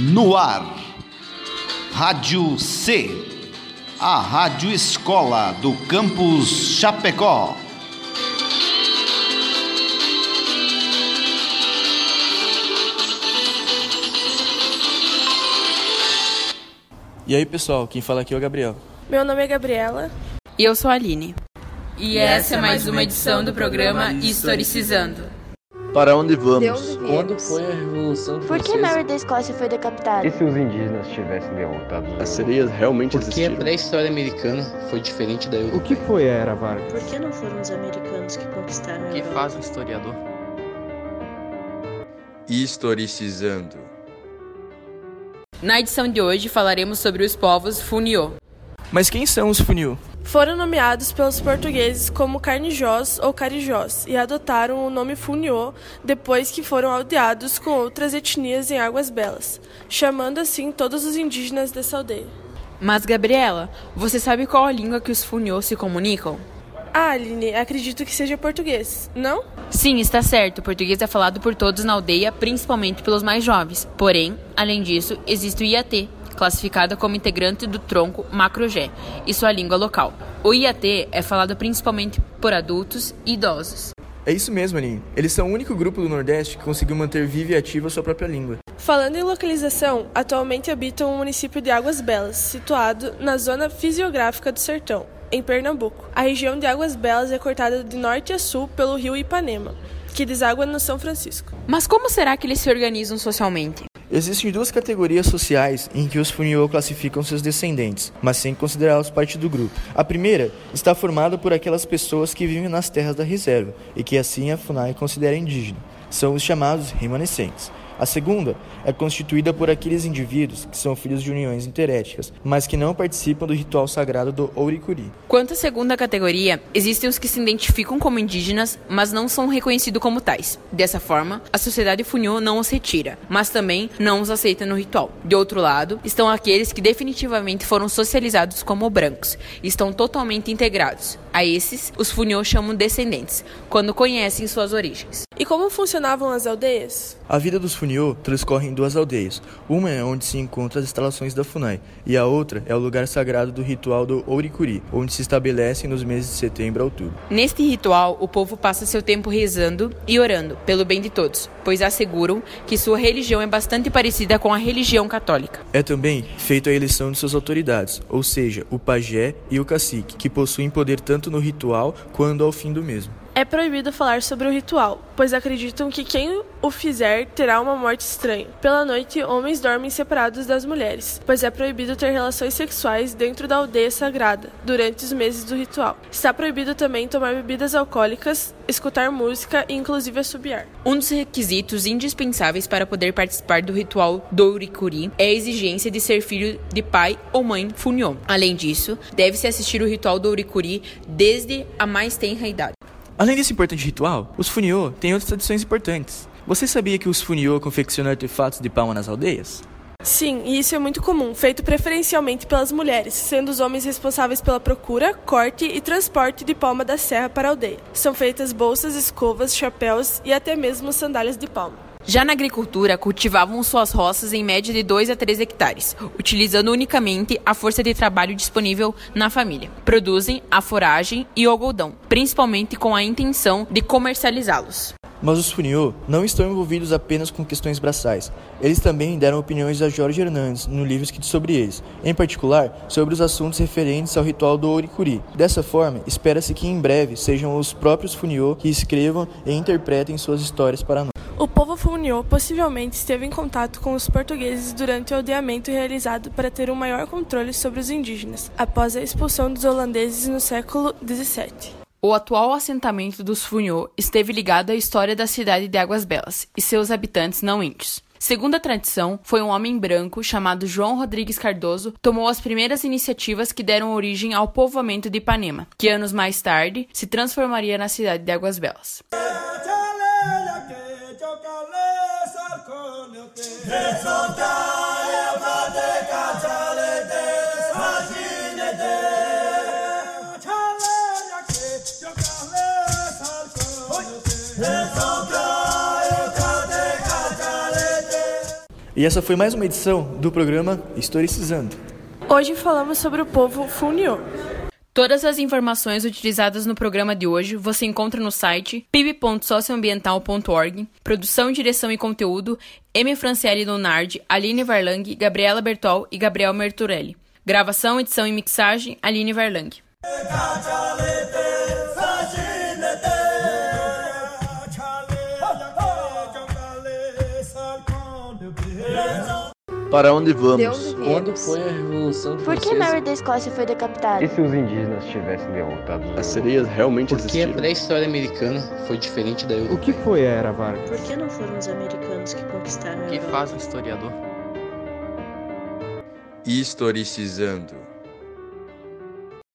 No ar, Rádio C, a Rádio Escola do Campus Chapecó. E aí pessoal, quem fala aqui é o Gabriel. Meu nome é Gabriela. E eu sou a Aline. E essa é mais uma edição do programa Historicizando. Para onde vamos? De onde Quando foi a Revolução Por que? Mary da Escócia foi decapitada? E se os indígenas tivessem derrotado As sereias realmente Por que a existiram? pré-história americana foi diferente da O europeia? que foi a Era Vargas? Por que não foram os americanos que conquistaram a O que Europa? faz um historiador? Historicizando. Na edição de hoje falaremos sobre os povos Funiô. Mas quem são os Funiô? Foram nomeados pelos portugueses como Carnijós ou Carijós e adotaram o nome Funiô depois que foram aldeados com outras etnias em Águas Belas, chamando assim todos os indígenas dessa aldeia. Mas Gabriela, você sabe qual a língua que os Funiô se comunicam? Ah, Aline, acredito que seja português, não? Sim, está certo. O português é falado por todos na aldeia, principalmente pelos mais jovens. Porém, além disso, existe o IAT, classificada como integrante do tronco Macrogé, e sua língua local. O IAT é falado principalmente por adultos e idosos. É isso mesmo, Aline. Eles são o único grupo do Nordeste que conseguiu manter viva e ativa a sua própria língua. Falando em localização, atualmente habitam o município de Águas Belas, situado na zona fisiográfica do Sertão, em Pernambuco. A região de Águas Belas é cortada de norte a sul pelo rio Ipanema, que deságua no São Francisco. Mas como será que eles se organizam socialmente? Existem duas categorias sociais em que os Funiô classificam seus descendentes, mas sem considerá-los parte do grupo. A primeira está formada por aquelas pessoas que vivem nas terras da reserva e que assim a FUNAI considera indígena. São os chamados remanescentes. A segunda é constituída por aqueles indivíduos que são filhos de uniões interéticas, mas que não participam do ritual sagrado do Ouricuri. Quanto à segunda categoria, existem os que se identificam como indígenas, mas não são reconhecidos como tais. Dessa forma, a sociedade Funiô não os retira, mas também não os aceita no ritual. De outro lado, estão aqueles que definitivamente foram socializados como brancos e estão totalmente integrados. A esses, os Funiô chamam descendentes, quando conhecem suas origens. E como funcionavam as aldeias? A vida dos Funiô transcorre em duas aldeias. Uma é onde se encontram as instalações da FUNAI, e a outra é o lugar sagrado do ritual do Ouricuri, onde se estabelecem nos meses de setembro a outubro. Neste ritual, o povo passa seu tempo rezando e orando pelo bem de todos, pois asseguram que sua religião é bastante parecida com a religião católica. É também feita a eleição de suas autoridades, ou seja, o pajé e o cacique, que possuem poder tanto no ritual quanto ao fim do mesmo. É proibido falar sobre o ritual, pois acreditam que quem o fizer terá uma morte estranha. Pela noite, homens dormem separados das mulheres, pois é proibido ter relações sexuais dentro da aldeia sagrada durante os meses do ritual. Está proibido também tomar bebidas alcoólicas, escutar música e inclusive assobiar. Um dos requisitos indispensáveis para poder participar do ritual do Uricuri é a exigência de ser filho de pai ou mãe Funiô. Além disso, deve-se assistir o ritual do Uricuri desde a mais tenra idade. Além desse importante ritual, os Funiô têm outras tradições importantes. Você sabia que os Funiô confeccionam artefatos de palma nas aldeias? Sim, e isso é muito comum, feito preferencialmente pelas mulheres, sendo os homens responsáveis pela procura, corte e transporte de palma da serra para a aldeia. São feitas bolsas, escovas, chapéus e até mesmo sandálias de palma. Já na agricultura, cultivavam suas roças em média de 2 a 3 hectares, utilizando unicamente a força de trabalho disponível na família. Produzem a foragem e o algodão, principalmente com a intenção de comercializá-los. Mas os Funiô não estão envolvidos apenas com questões braçais. Eles também deram opiniões a Jorge Hernandes no livro sobre eles, em particular sobre os assuntos referentes ao ritual do Ouricuri. Dessa forma, espera-se que em breve sejam os próprios Funiô que escrevam e interpretem suas histórias para nós. O povo Funiô possivelmente esteve em contato com os portugueses durante o aldeamento realizado para ter um maior controle sobre os indígenas, após a expulsão dos holandeses no século XVII. O atual assentamento dos Funiô esteve ligado à história da cidade de Águas Belas e seus habitantes não índios. Segundo a tradição, foi um homem branco chamado João Rodrigues Cardoso tomou as primeiras iniciativas que deram origem ao povoamento de Ipanema, que anos mais tarde se transformaria na cidade de Águas Belas. E essa foi mais uma edição do programa Historicizando. Hoje falamos sobre o povo Funiô. Todas as informações utilizadas no programa de hoje você encontra no site pib.socioambiental.org. Produção, direção e conteúdo: M. Franciele Lunardi, Aline Varlang, Gabriela Bertol e Gabriel Merturelli. Gravação, edição e mixagem: Aline Varlang. Para onde De vamos? Quando foi a Revolução Por que Francesa? Mary da Escócia foi decapitada? E se os indígenas tivessem derrotado os As sereias realmente Porque a existiram? pré-história americana foi diferente da O europeia. que foi a Era Vargas? Por que não foram os americanos que conquistaram a O que Europa? faz um historiador? Historicizando.